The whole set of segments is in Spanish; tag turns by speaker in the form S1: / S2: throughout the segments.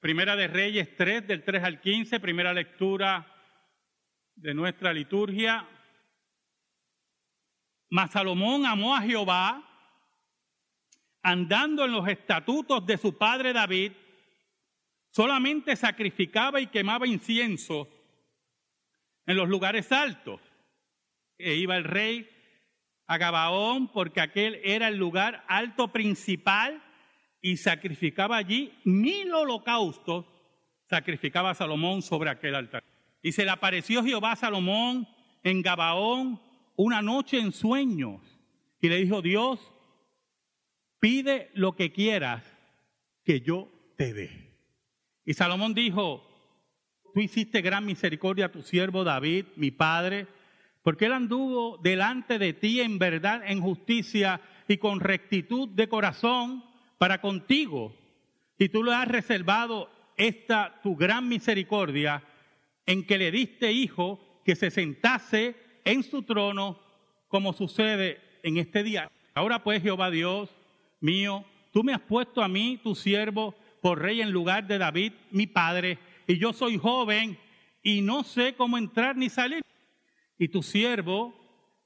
S1: Primera de Reyes 3, del 3 al 15, primera lectura de nuestra liturgia. Mas Salomón amó a Jehová, andando en los estatutos de su padre David, solamente sacrificaba y quemaba incienso en los lugares altos. E iba el rey a Gabaón porque aquel era el lugar alto principal y sacrificaba allí mil holocaustos, sacrificaba a Salomón sobre aquel altar. Y se le apareció Jehová a Salomón en Gabaón una noche en sueños y le dijo, Dios, pide lo que quieras que yo te dé. Y Salomón dijo, tú hiciste gran misericordia a tu siervo David, mi padre, porque él anduvo delante de ti en verdad, en justicia y con rectitud de corazón para contigo. Y tú le has reservado esta tu gran misericordia en que le diste hijo que se sentase en su trono como sucede en este día. Ahora pues, Jehová Dios mío, tú me has puesto a mí, tu siervo, por rey en lugar de David, mi padre, y yo soy joven y no sé cómo entrar ni salir. Y tu siervo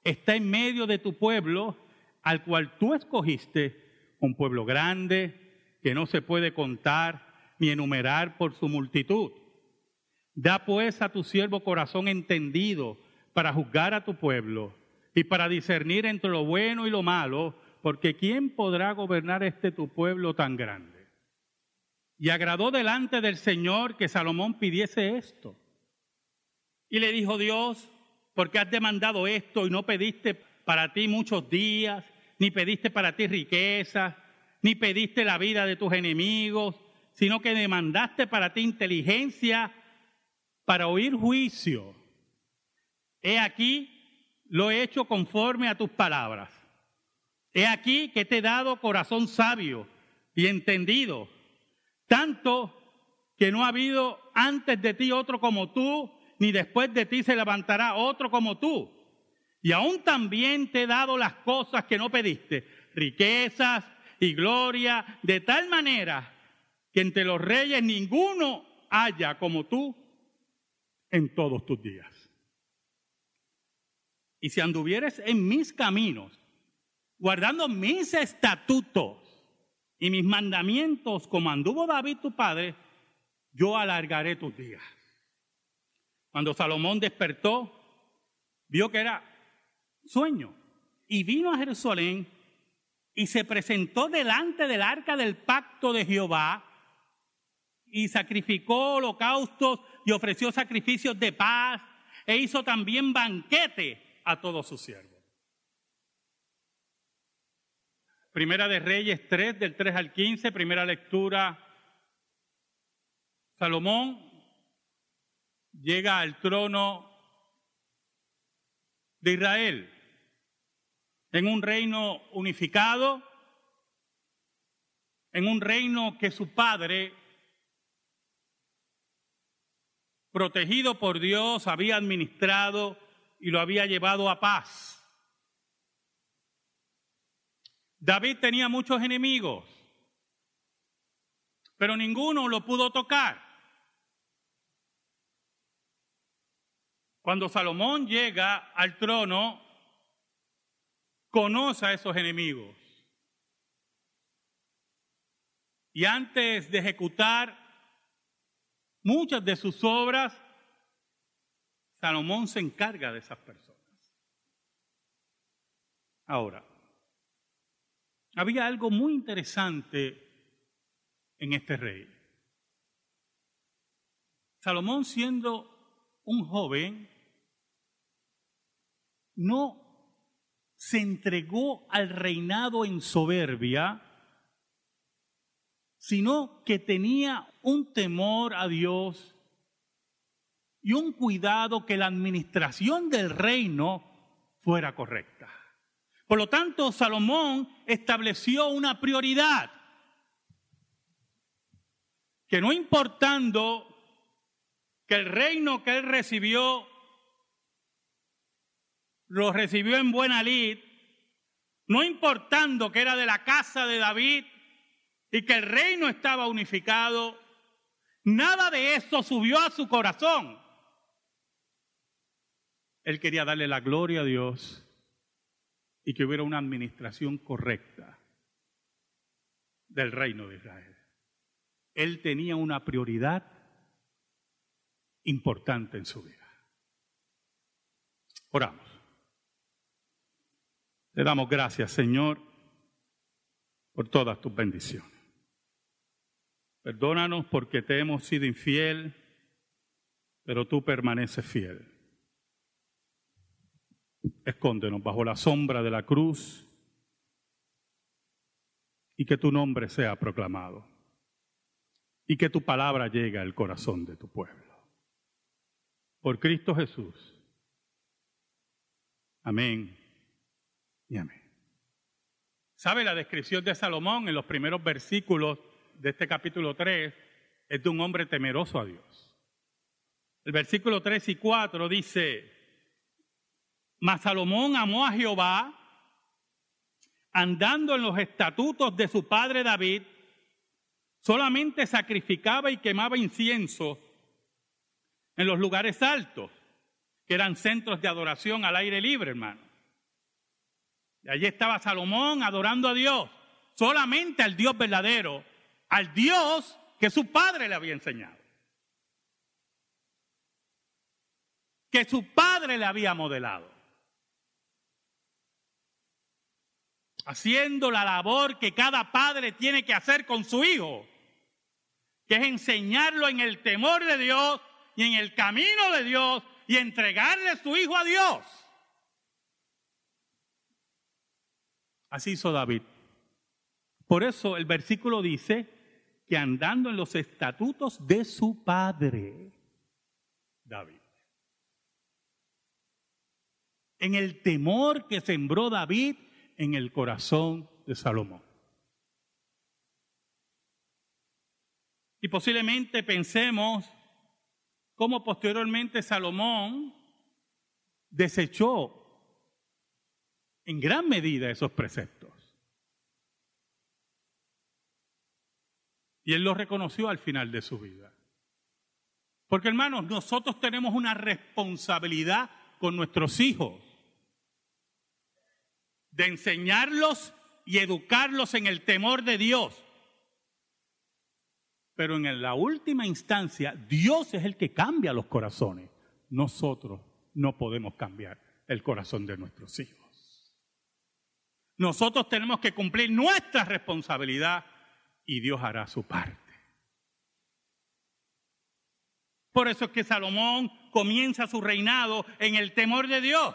S1: está en medio de tu pueblo, al cual tú escogiste, un pueblo grande que no se puede contar ni enumerar por su multitud. Da pues a tu siervo corazón entendido para juzgar a tu pueblo y para discernir entre lo bueno y lo malo, porque ¿quién podrá gobernar este tu pueblo tan grande? Y agradó delante del Señor que Salomón pidiese esto. Y le dijo Dios, porque has demandado esto y no pediste para ti muchos días, ni pediste para ti riqueza, ni pediste la vida de tus enemigos, sino que demandaste para ti inteligencia para oír juicio. He aquí, lo he hecho conforme a tus palabras. He aquí que te he dado corazón sabio y entendido, tanto que no ha habido antes de ti otro como tú, ni después de ti se levantará otro como tú. Y aún también te he dado las cosas que no pediste, riquezas y gloria, de tal manera que entre los reyes ninguno haya como tú en todos tus días. Y si anduvieres en mis caminos, guardando mis estatutos y mis mandamientos como anduvo David tu padre, yo alargaré tus días. Cuando Salomón despertó, vio que era sueño y vino a Jerusalén y se presentó delante del arca del pacto de Jehová y sacrificó holocaustos y ofreció sacrificios de paz e hizo también banquete a todos sus siervos. Primera de Reyes 3, del 3 al 15, primera lectura. Salomón llega al trono de Israel en un reino unificado, en un reino que su padre, protegido por Dios, había administrado y lo había llevado a paz. David tenía muchos enemigos, pero ninguno lo pudo tocar. Cuando Salomón llega al trono, conoce a esos enemigos. Y antes de ejecutar muchas de sus obras, Salomón se encarga de esas personas. Ahora, había algo muy interesante en este rey. Salomón siendo un joven, no se entregó al reinado en soberbia, sino que tenía un temor a Dios y un cuidado que la administración del reino fuera correcta. Por lo tanto, Salomón estableció una prioridad, que no importando que el reino que él recibió, lo recibió en buena lid, no importando que era de la casa de David y que el reino estaba unificado, Nada de eso subió a su corazón. Él quería darle la gloria a Dios y que hubiera una administración correcta del reino de Israel. Él tenía una prioridad importante en su vida. Oramos. Te damos gracias, Señor, por todas tus bendiciones. Perdónanos porque te hemos sido infiel, pero tú permaneces fiel. Escóndenos bajo la sombra de la cruz y que tu nombre sea proclamado y que tu palabra llegue al corazón de tu pueblo. Por Cristo Jesús. Amén ¿Sabe la descripción de Salomón en los primeros versículos de este capítulo 3? Es de un hombre temeroso a Dios. El versículo 3 y 4 dice, mas Salomón amó a Jehová andando en los estatutos de su padre David, solamente sacrificaba y quemaba incienso en los lugares altos, que eran centros de adoración al aire libre, hermano. Allí estaba Salomón adorando a Dios, solamente al Dios verdadero, al Dios que su padre le había enseñado. Que su padre le había modelado. Haciendo la labor que cada padre tiene que hacer con su hijo, que es enseñarlo en el temor de Dios y en el camino de Dios y entregarle su hijo a Dios. Así hizo David. Por eso el versículo dice que andando en los estatutos de su padre, David. En el temor que sembró David en el corazón de Salomón. Y posiblemente pensemos cómo posteriormente Salomón desechó en gran medida esos preceptos. Y él lo reconoció al final de su vida. Porque hermanos, nosotros tenemos una responsabilidad con nuestros hijos de enseñarlos y educarlos en el temor de Dios. Pero en la última instancia, Dios es el que cambia los corazones. Nosotros no podemos cambiar el corazón de nuestros hijos. Nosotros tenemos que cumplir nuestra responsabilidad y Dios hará su parte. Por eso es que Salomón comienza su reinado en el temor de Dios,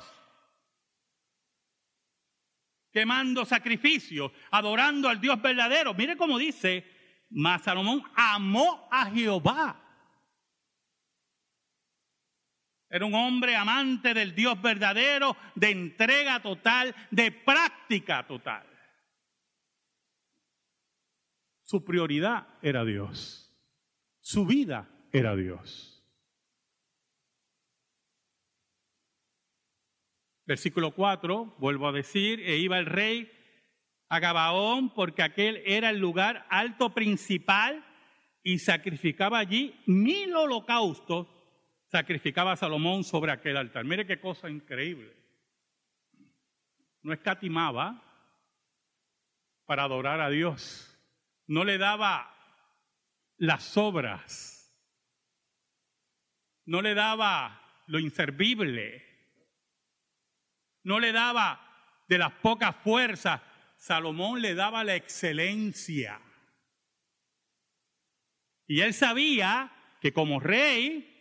S1: quemando sacrificios, adorando al Dios verdadero. Mire cómo dice, mas Salomón amó a Jehová era un hombre amante del Dios verdadero, de entrega total, de práctica total. Su prioridad era Dios. Su vida era Dios. Versículo 4, vuelvo a decir, e iba el rey a Gabaón porque aquel era el lugar alto principal y sacrificaba allí mil holocaustos sacrificaba a Salomón sobre aquel altar. Mire qué cosa increíble. No escatimaba para adorar a Dios. No le daba las obras. No le daba lo inservible. No le daba de las pocas fuerzas. Salomón le daba la excelencia. Y él sabía que como rey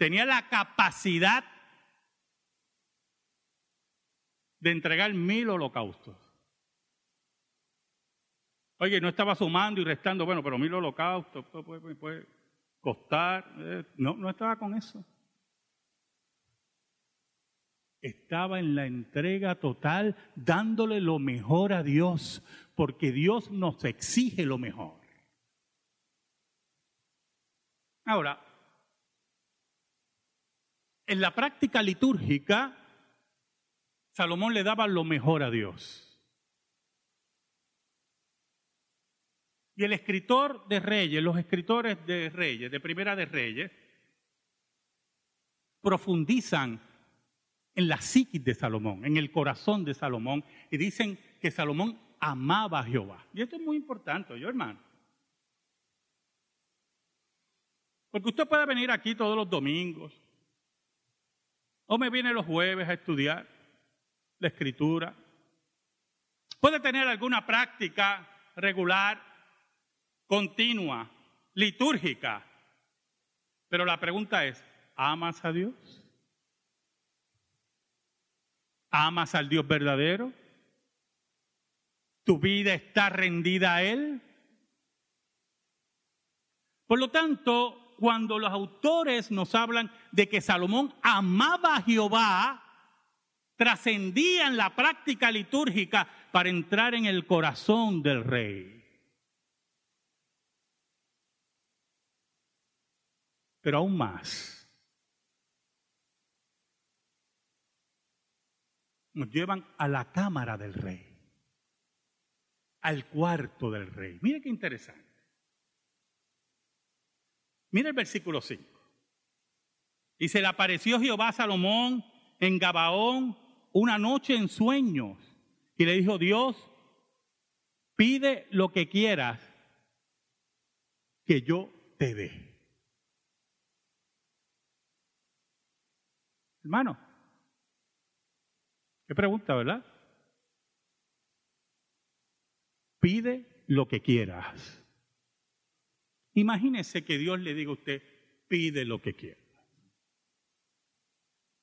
S1: tenía la capacidad de entregar mil holocaustos. Oye, no estaba sumando y restando, bueno, pero mil holocaustos puede, puede costar. Eh, no, no estaba con eso. Estaba en la entrega total, dándole lo mejor a Dios, porque Dios nos exige lo mejor. Ahora, en la práctica litúrgica, Salomón le daba lo mejor a Dios. Y el escritor de Reyes, los escritores de Reyes, de Primera de Reyes, profundizan en la psiquis de Salomón, en el corazón de Salomón, y dicen que Salomón amaba a Jehová. Y esto es muy importante, yo hermano. Porque usted puede venir aquí todos los domingos, o me viene los jueves a estudiar la escritura. Puede tener alguna práctica regular, continua, litúrgica. Pero la pregunta es, ¿amas a Dios? ¿Amas al Dios verdadero? ¿Tu vida está rendida a Él? Por lo tanto, cuando los autores nos hablan de que Salomón amaba a Jehová, trascendían la práctica litúrgica para entrar en el corazón del rey. Pero aún más, nos llevan a la cámara del rey, al cuarto del rey. Mire qué interesante. Mire el versículo 5. Y se le apareció Jehová a Salomón en Gabaón una noche en sueños y le dijo, Dios, pide lo que quieras que yo te dé. Hermano, qué pregunta, ¿verdad? Pide lo que quieras. Imagínese que Dios le diga a usted, pide lo que quiera.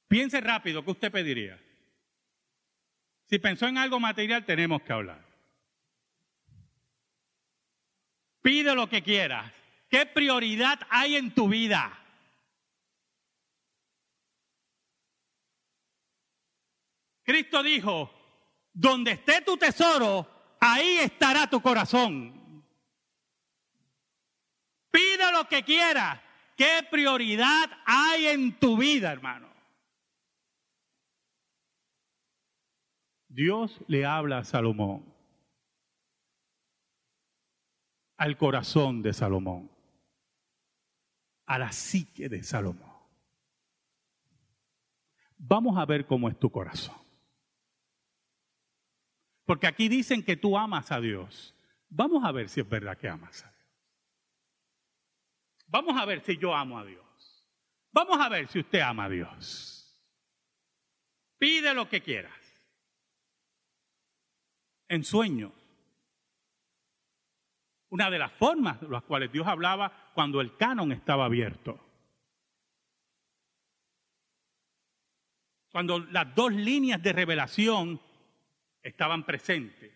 S1: Piense rápido, ¿qué usted pediría? Si pensó en algo material, tenemos que hablar. Pide lo que quieras. ¿Qué prioridad hay en tu vida? Cristo dijo, donde esté tu tesoro, ahí estará tu corazón. Pide lo que quieras. ¿Qué prioridad hay en tu vida, hermano? Dios le habla a Salomón, al corazón de Salomón, a la psique de Salomón. Vamos a ver cómo es tu corazón. Porque aquí dicen que tú amas a Dios. Vamos a ver si es verdad que amas a Dios. Vamos a ver si yo amo a Dios. Vamos a ver si usted ama a Dios. Pide lo que quieras en sueños. Una de las formas de las cuales Dios hablaba cuando el canon estaba abierto. Cuando las dos líneas de revelación estaban presentes.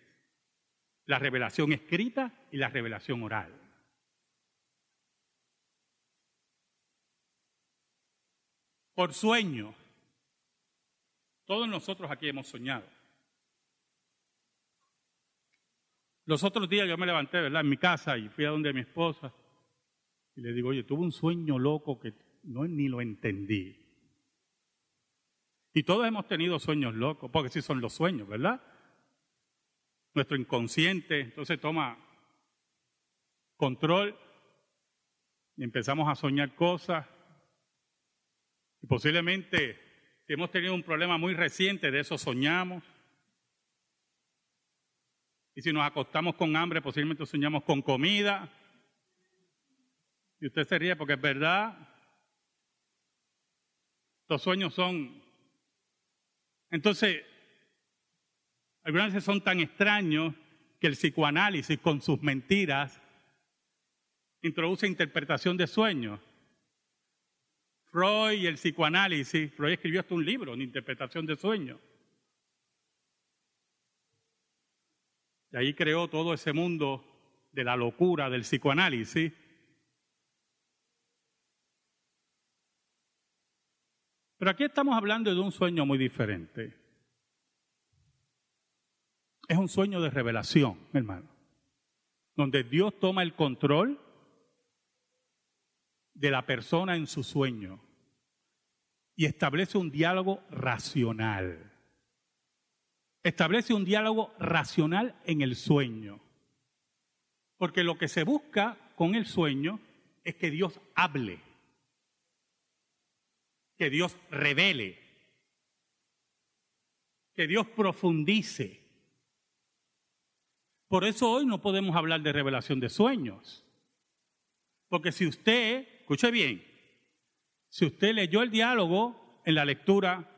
S1: La revelación escrita y la revelación oral. Por sueño. Todos nosotros aquí hemos soñado. Los otros días yo me levanté, ¿verdad? En mi casa y fui a donde mi esposa y le digo, oye, tuve un sueño loco que no ni lo entendí. Y todos hemos tenido sueños locos, porque sí son los sueños, ¿verdad? Nuestro inconsciente entonces toma control y empezamos a soñar cosas. Y posiblemente, si hemos tenido un problema muy reciente, de eso soñamos. Y si nos acostamos con hambre, posiblemente soñamos con comida. Y usted se ríe porque es verdad. Los sueños son... Entonces, algunas veces son tan extraños que el psicoanálisis con sus mentiras introduce interpretación de sueños. Freud y el psicoanálisis, Freud escribió hasta un libro de interpretación de sueños. Y ahí creó todo ese mundo de la locura del psicoanálisis. Pero aquí estamos hablando de un sueño muy diferente. Es un sueño de revelación, hermano, donde Dios toma el control de la persona en su sueño y establece un diálogo racional. Establece un diálogo racional en el sueño. Porque lo que se busca con el sueño es que Dios hable, que Dios revele, que Dios profundice. Por eso hoy no podemos hablar de revelación de sueños. Porque si usted, escuche bien, si usted leyó el diálogo en la lectura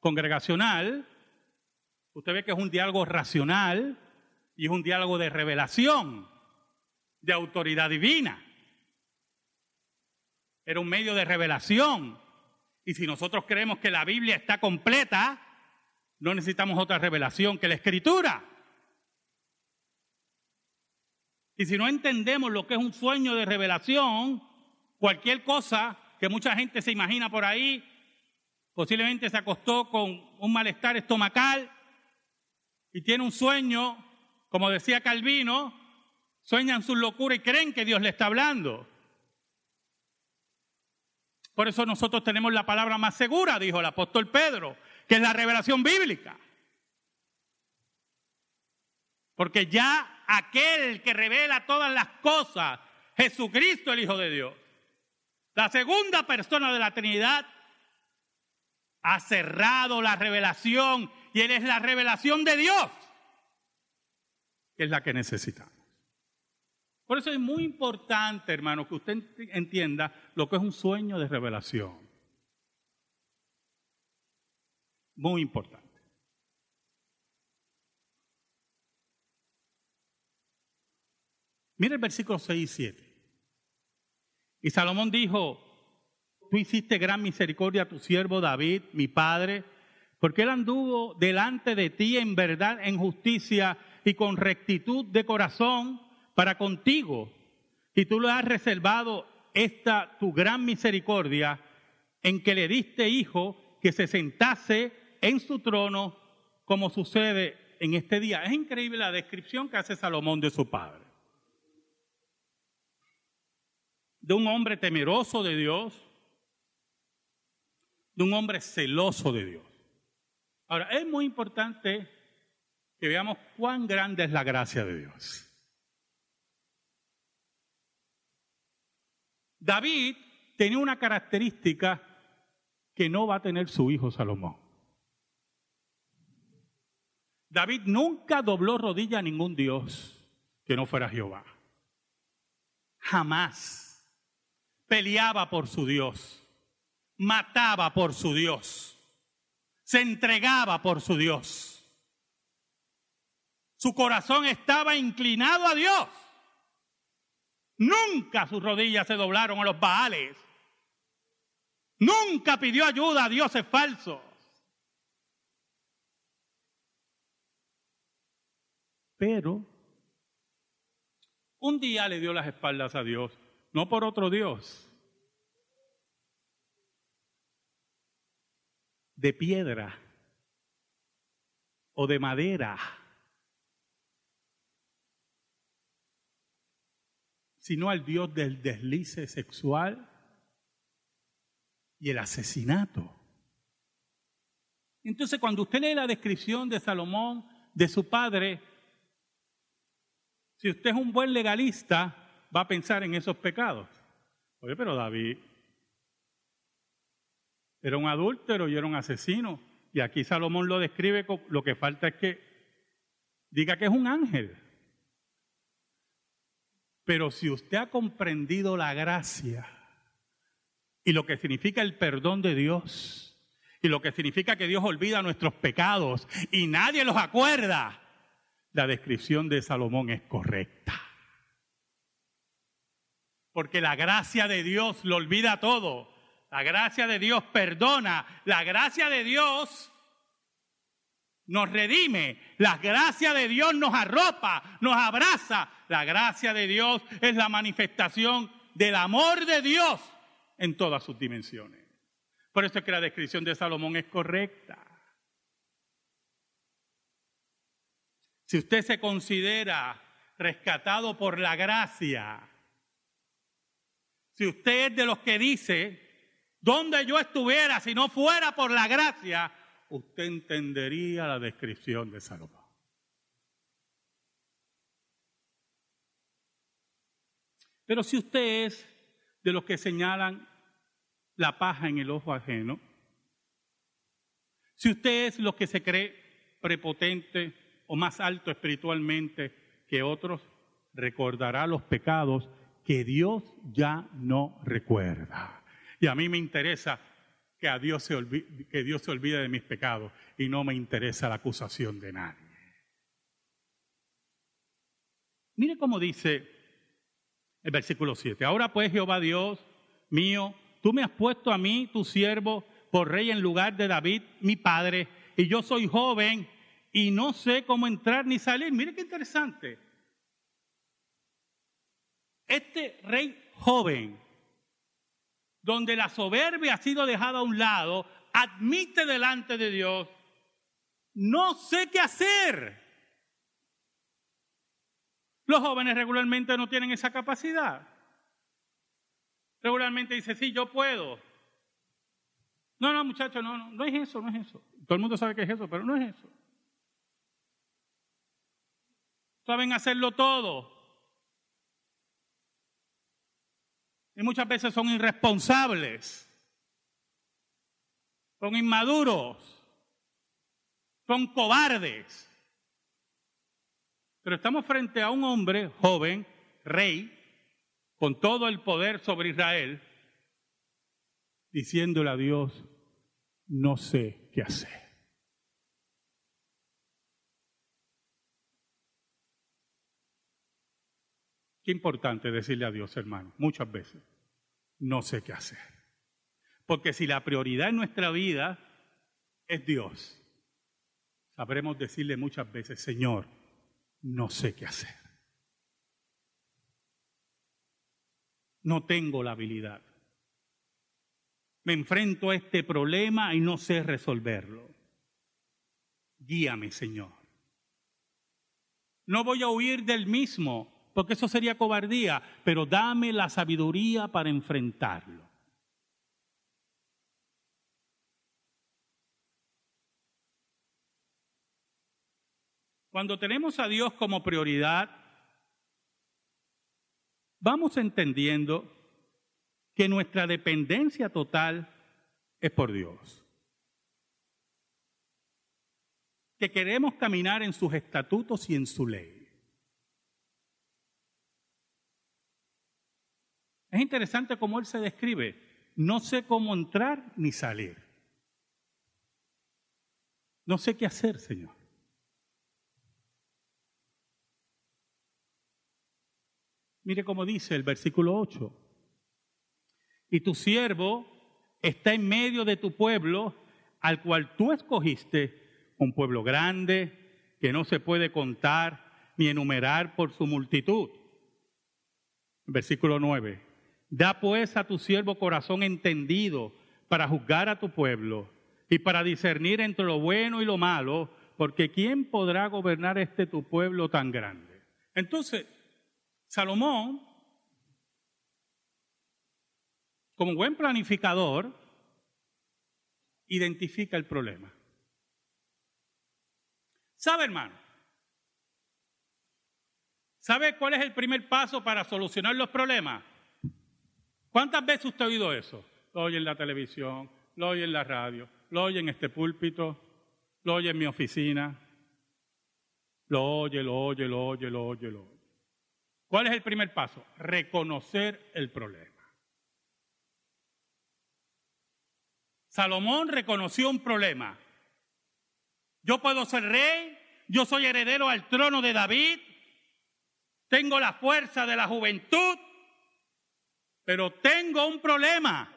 S1: congregacional, usted ve que es un diálogo racional y es un diálogo de revelación, de autoridad divina. Era un medio de revelación. Y si nosotros creemos que la Biblia está completa, no necesitamos otra revelación que la escritura. Y si no entendemos lo que es un sueño de revelación, cualquier cosa que mucha gente se imagina por ahí, posiblemente se acostó con un malestar estomacal y tiene un sueño, como decía Calvino, sueñan su locura y creen que Dios le está hablando. Por eso nosotros tenemos la palabra más segura, dijo el apóstol Pedro, que es la revelación bíblica. Porque ya aquel que revela todas las cosas, Jesucristo el Hijo de Dios, la segunda persona de la Trinidad, ha cerrado la revelación y Él es la revelación de Dios, que es la que necesitamos. Por eso es muy importante, hermano, que usted entienda lo que es un sueño de revelación. Muy importante. Mire el versículo 6 y 7. Y Salomón dijo, tú hiciste gran misericordia a tu siervo David, mi padre, porque él anduvo delante de ti en verdad, en justicia y con rectitud de corazón para contigo, y tú le has reservado esta tu gran misericordia en que le diste hijo que se sentase en su trono como sucede en este día. Es increíble la descripción que hace Salomón de su padre. De un hombre temeroso de Dios, de un hombre celoso de Dios. Ahora, es muy importante que veamos cuán grande es la gracia de Dios. David tenía una característica que no va a tener su hijo Salomón. David nunca dobló rodilla a ningún Dios que no fuera Jehová. Jamás peleaba por su Dios, mataba por su Dios, se entregaba por su Dios. Su corazón estaba inclinado a Dios. Nunca sus rodillas se doblaron a los Baales. Nunca pidió ayuda a dioses falsos. Pero un día le dio las espaldas a Dios, no por otro Dios, de piedra o de madera sino al Dios del deslice sexual y el asesinato. Entonces, cuando usted lee la descripción de Salomón, de su padre, si usted es un buen legalista, va a pensar en esos pecados. Oye, pero David era un adúltero y era un asesino. Y aquí Salomón lo describe, lo que falta es que diga que es un ángel. Pero si usted ha comprendido la gracia y lo que significa el perdón de Dios y lo que significa que Dios olvida nuestros pecados y nadie los acuerda, la descripción de Salomón es correcta. Porque la gracia de Dios lo olvida todo. La gracia de Dios perdona. La gracia de Dios nos redime, la gracia de Dios nos arropa, nos abraza. La gracia de Dios es la manifestación del amor de Dios en todas sus dimensiones. Por eso es que la descripción de Salomón es correcta. Si usted se considera rescatado por la gracia, si usted es de los que dice, donde yo estuviera si no fuera por la gracia, usted entendería la descripción de Salomón. Pero si usted es de los que señalan la paja en el ojo ajeno, si usted es los que se cree prepotente o más alto espiritualmente que otros, recordará los pecados que Dios ya no recuerda. Y a mí me interesa que, a Dios se olvide, que Dios se olvide de mis pecados y no me interesa la acusación de nadie. Mire cómo dice el versículo 7. Ahora pues Jehová Dios mío, tú me has puesto a mí, tu siervo, por rey en lugar de David, mi padre, y yo soy joven y no sé cómo entrar ni salir. Mire qué interesante. Este rey joven, donde la soberbia ha sido dejada a un lado, admite delante de Dios, no sé qué hacer. Los jóvenes regularmente no tienen esa capacidad. Regularmente dice, sí, yo puedo. No, no, muchachos, no, no, no es eso, no es eso. Todo el mundo sabe que es eso, pero no es eso. Saben hacerlo todo. Y muchas veces son irresponsables, son inmaduros, son cobardes. Pero estamos frente a un hombre joven, rey, con todo el poder sobre Israel, diciéndole a Dios, no sé qué hacer. Qué importante decirle a Dios, hermano, muchas veces, no sé qué hacer. Porque si la prioridad en nuestra vida es Dios, sabremos decirle muchas veces, Señor, no sé qué hacer. No tengo la habilidad me enfrento a este problema y no sé resolverlo. Guíame, Señor. No voy a huir del mismo, porque eso sería cobardía, pero dame la sabiduría para enfrentarlo. Cuando tenemos a Dios como prioridad, vamos entendiendo que nuestra dependencia total es por Dios. Que queremos caminar en sus estatutos y en su ley. Es interesante cómo él se describe. No sé cómo entrar ni salir. No sé qué hacer, Señor. Mire cómo dice el versículo 8 y tu siervo está en medio de tu pueblo, al cual tú escogiste, un pueblo grande que no se puede contar ni enumerar por su multitud. Versículo 9. Da pues a tu siervo corazón entendido para juzgar a tu pueblo y para discernir entre lo bueno y lo malo, porque ¿quién podrá gobernar este tu pueblo tan grande? Entonces, Salomón como buen planificador, identifica el problema. ¿Sabe, hermano? ¿Sabe cuál es el primer paso para solucionar los problemas? ¿Cuántas veces usted ha oído eso? Lo oye en la televisión, lo oye en la radio, lo oye en este púlpito, lo oye en mi oficina. Lo oye, lo oye, lo oye, lo oye, lo oye. ¿Cuál es el primer paso? Reconocer el problema. Salomón reconoció un problema. Yo puedo ser rey, yo soy heredero al trono de David, tengo la fuerza de la juventud, pero tengo un problema.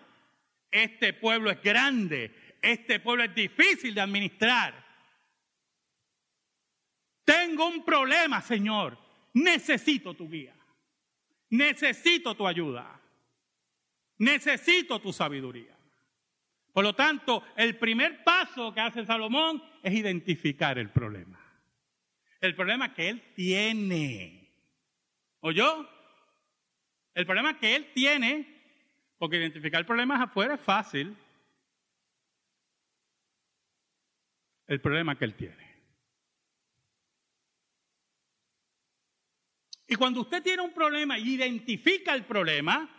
S1: Este pueblo es grande, este pueblo es difícil de administrar. Tengo un problema, Señor. Necesito tu guía. Necesito tu ayuda. Necesito tu sabiduría. Por lo tanto, el primer paso que hace Salomón es identificar el problema. El problema que él tiene. ¿Oyó? El problema que él tiene, porque identificar problemas afuera es fácil. El problema que él tiene. Y cuando usted tiene un problema y identifica el problema,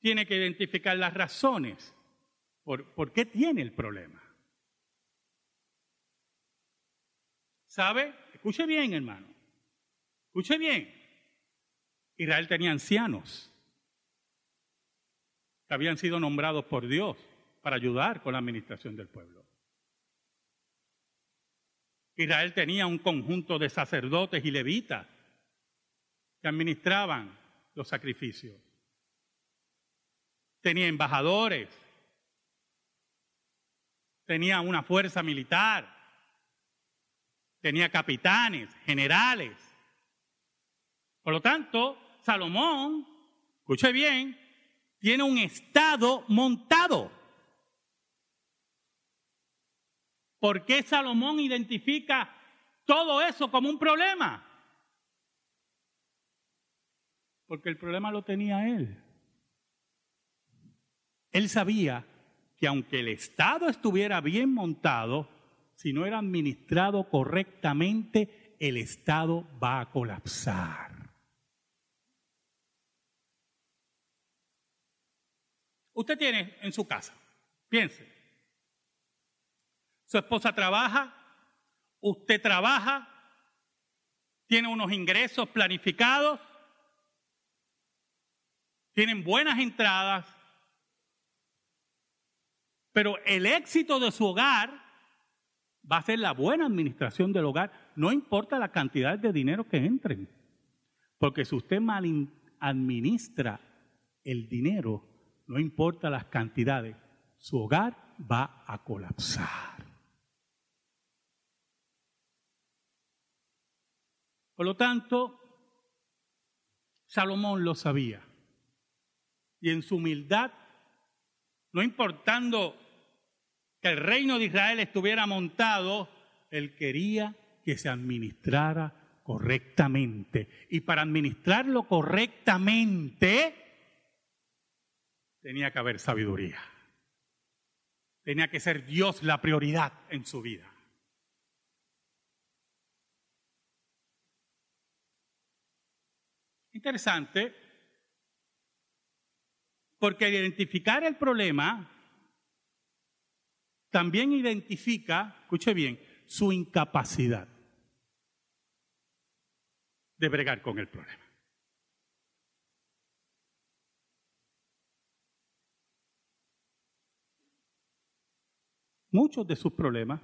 S1: tiene que identificar las razones por, por qué tiene el problema. ¿Sabe? Escuche bien, hermano. Escuche bien. Israel tenía ancianos que habían sido nombrados por Dios para ayudar con la administración del pueblo. Israel tenía un conjunto de sacerdotes y levitas que administraban los sacrificios. Tenía embajadores, tenía una fuerza militar, tenía capitanes, generales. Por lo tanto, Salomón, escuche bien, tiene un estado montado. ¿Por qué Salomón identifica todo eso como un problema? Porque el problema lo tenía él. Él sabía que aunque el Estado estuviera bien montado, si no era administrado correctamente, el Estado va a colapsar. Usted tiene en su casa, piense, su esposa trabaja, usted trabaja, tiene unos ingresos planificados, tienen buenas entradas, pero el éxito de su hogar va a ser la buena administración del hogar, no importa la cantidad de dinero que entren, porque si usted mal administra el dinero, no importa las cantidades, su hogar va a colapsar. Por lo tanto, Salomón lo sabía. Y en su humildad, no importando que el reino de Israel estuviera montado, él quería que se administrara correctamente. Y para administrarlo correctamente, tenía que haber sabiduría. Tenía que ser Dios la prioridad en su vida. Interesante, porque identificar el problema también identifica, escuche bien, su incapacidad de bregar con el problema. Muchos de sus problemas,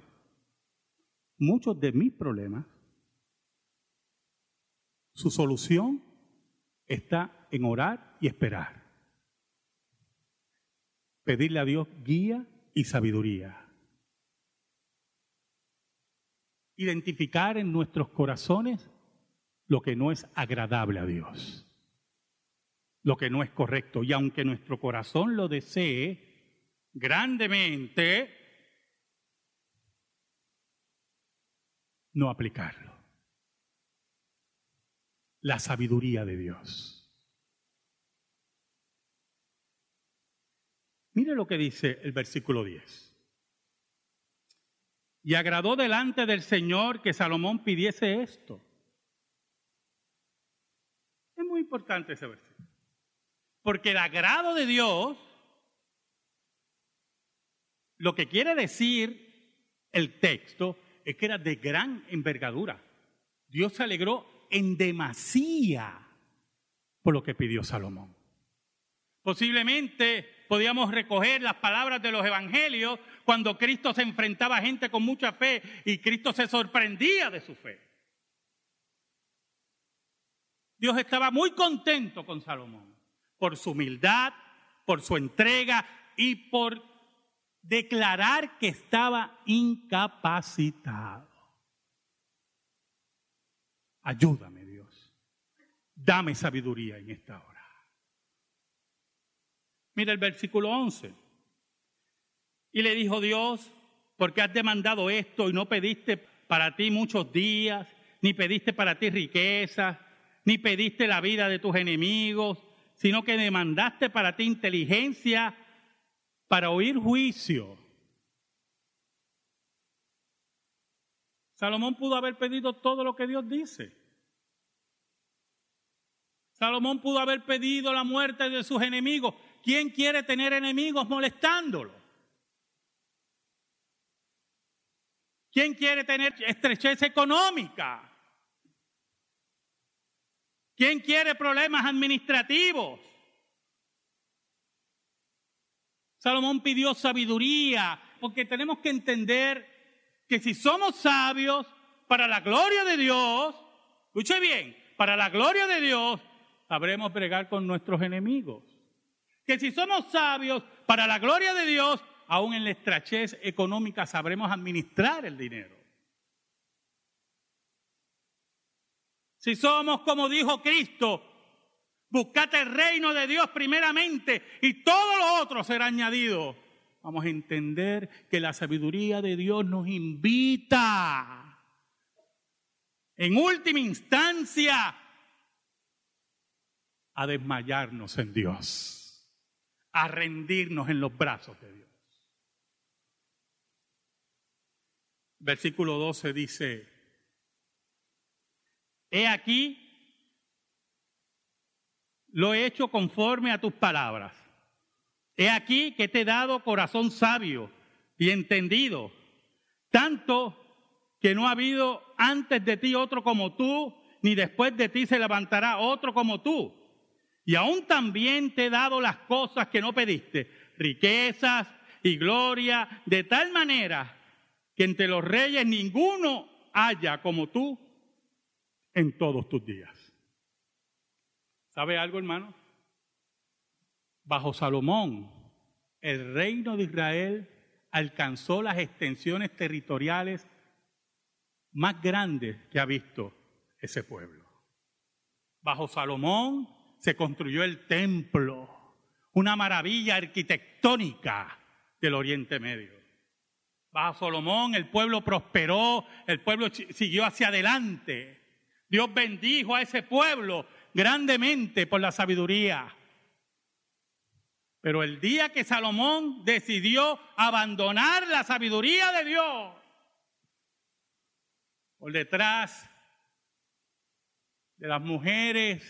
S1: muchos de mis problemas, su solución está en orar y esperar. Pedirle a Dios guía y sabiduría. Identificar en nuestros corazones lo que no es agradable a Dios, lo que no es correcto. Y aunque nuestro corazón lo desee grandemente, no aplicarlo la sabiduría de Dios. Mire lo que dice el versículo 10. Y agradó delante del Señor que Salomón pidiese esto. Es muy importante ese versículo. Porque el agrado de Dios, lo que quiere decir el texto, es que era de gran envergadura. Dios se alegró en demasía por lo que pidió Salomón. Posiblemente podíamos recoger las palabras de los evangelios cuando Cristo se enfrentaba a gente con mucha fe y Cristo se sorprendía de su fe. Dios estaba muy contento con Salomón por su humildad, por su entrega y por declarar que estaba incapacitado. Ayúdame, Dios. Dame sabiduría en esta hora. Mira el versículo 11. Y le dijo Dios, porque has demandado esto y no pediste para ti muchos días, ni pediste para ti riquezas, ni pediste la vida de tus enemigos, sino que demandaste para ti inteligencia para oír juicio Salomón pudo haber pedido todo lo que Dios dice. Salomón pudo haber pedido la muerte de sus enemigos. ¿Quién quiere tener enemigos molestándolo? ¿Quién quiere tener estrechez económica? ¿Quién quiere problemas administrativos? Salomón pidió sabiduría, porque tenemos que entender que si somos sabios para la gloria de Dios, escuche bien, para la gloria de Dios, sabremos bregar con nuestros enemigos. Que si somos sabios para la gloria de Dios, aún en la estrechez económica sabremos administrar el dinero. Si somos como dijo Cristo, buscate el reino de Dios primeramente y todo lo otro será añadido. Vamos a entender que la sabiduría de Dios nos invita, en última instancia, a desmayarnos en Dios, a rendirnos en los brazos de Dios. Versículo 12 dice, he aquí, lo he hecho conforme a tus palabras. He aquí que te he dado corazón sabio y entendido, tanto que no ha habido antes de ti otro como tú, ni después de ti se levantará otro como tú. Y aún también te he dado las cosas que no pediste, riquezas y gloria, de tal manera que entre los reyes ninguno haya como tú en todos tus días. ¿Sabe algo, hermano? Bajo Salomón, el reino de Israel alcanzó las extensiones territoriales más grandes que ha visto ese pueblo. Bajo Salomón se construyó el templo, una maravilla arquitectónica del Oriente Medio. Bajo Salomón el pueblo prosperó, el pueblo siguió hacia adelante. Dios bendijo a ese pueblo grandemente por la sabiduría. Pero el día que Salomón decidió abandonar la sabiduría de Dios, por detrás de las mujeres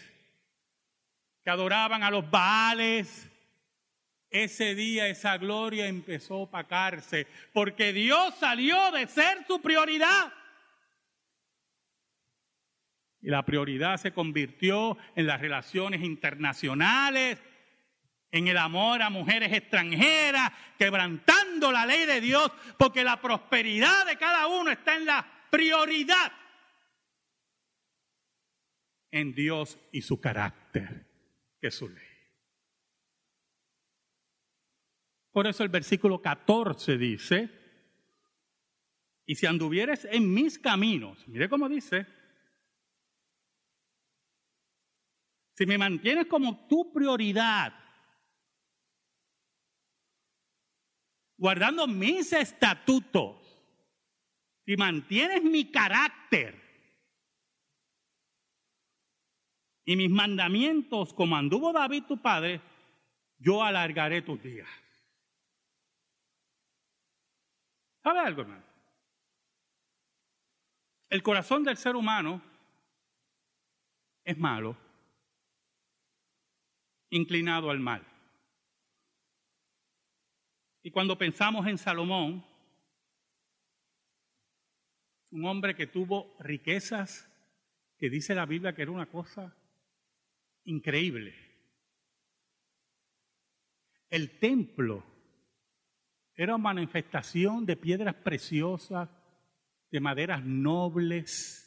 S1: que adoraban a los Baales, ese día esa gloria empezó a opacarse, porque Dios salió de ser su prioridad. Y la prioridad se convirtió en las relaciones internacionales, en el amor a mujeres extranjeras, quebrantando la ley de Dios, porque la prosperidad de cada uno está en la prioridad en Dios y su carácter, que es su ley. Por eso el versículo 14 dice, y si anduvieres en mis caminos, mire cómo dice, si me mantienes como tu prioridad, guardando mis estatutos, si mantienes mi carácter y mis mandamientos como anduvo David tu padre, yo alargaré tus días. ¿Sabe algo, hermano? El corazón del ser humano es malo inclinado al mal. Y cuando pensamos en Salomón, un hombre que tuvo riquezas, que dice la Biblia que era una cosa increíble. El templo era una manifestación de piedras preciosas, de maderas nobles,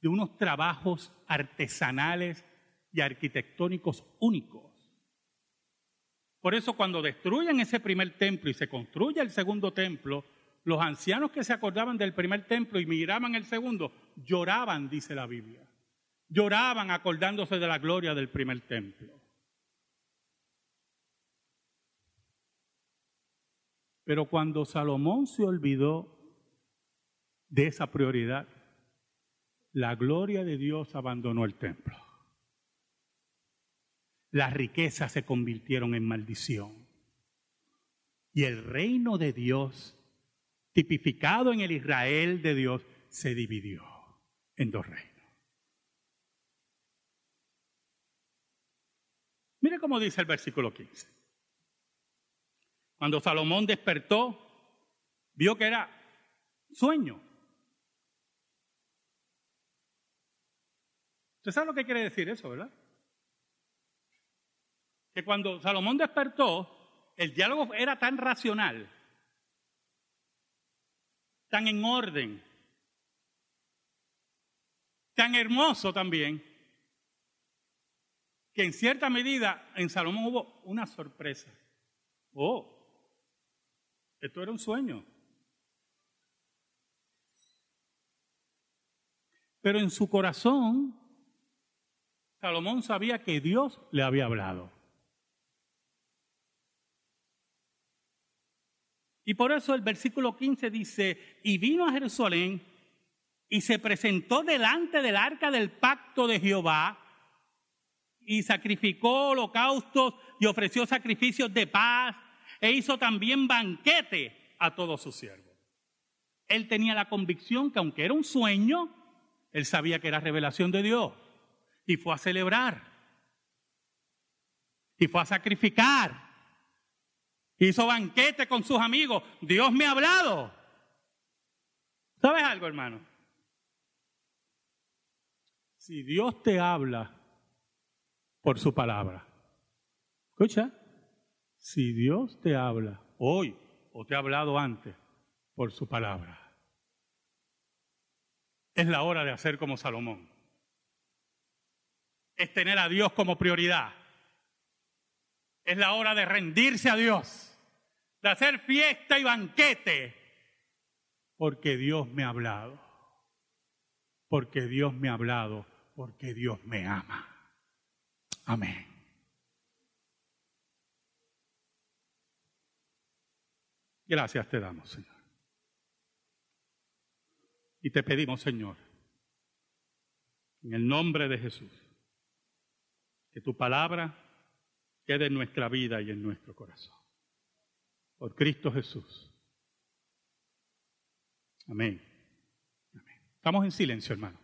S1: de unos trabajos artesanales y arquitectónicos únicos. Por eso cuando destruyen ese primer templo y se construye el segundo templo, los ancianos que se acordaban del primer templo y miraban el segundo, lloraban, dice la Biblia. Lloraban acordándose de la gloria del primer templo. Pero cuando Salomón se olvidó de esa prioridad, la gloria de Dios abandonó el templo las riquezas se convirtieron en maldición. Y el reino de Dios, tipificado en el Israel de Dios, se dividió en dos reinos. Mire cómo dice el versículo 15. Cuando Salomón despertó, vio que era sueño. ¿Usted sabe lo que quiere decir eso, verdad? Que cuando Salomón despertó, el diálogo era tan racional, tan en orden, tan hermoso también, que en cierta medida en Salomón hubo una sorpresa. Oh, esto era un sueño. Pero en su corazón, Salomón sabía que Dios le había hablado. Y por eso el versículo 15 dice, y vino a Jerusalén y se presentó delante del arca del pacto de Jehová y sacrificó holocaustos y ofreció sacrificios de paz e hizo también banquete a todos sus siervos. Él tenía la convicción que aunque era un sueño, él sabía que era revelación de Dios y fue a celebrar y fue a sacrificar. Hizo banquete con sus amigos. Dios me ha hablado. ¿Sabes algo, hermano? Si Dios te habla, por su palabra. Escucha, si Dios te habla hoy o te ha hablado antes por su palabra, es la hora de hacer como Salomón. Es tener a Dios como prioridad. Es la hora de rendirse a Dios, de hacer fiesta y banquete, porque Dios me ha hablado, porque Dios me ha hablado, porque Dios me ama. Amén. Gracias te damos, Señor. Y te pedimos, Señor, en el nombre de Jesús, que tu palabra quede en nuestra vida y en nuestro corazón. Por Cristo Jesús. Amén. Amén. Estamos en silencio, hermano.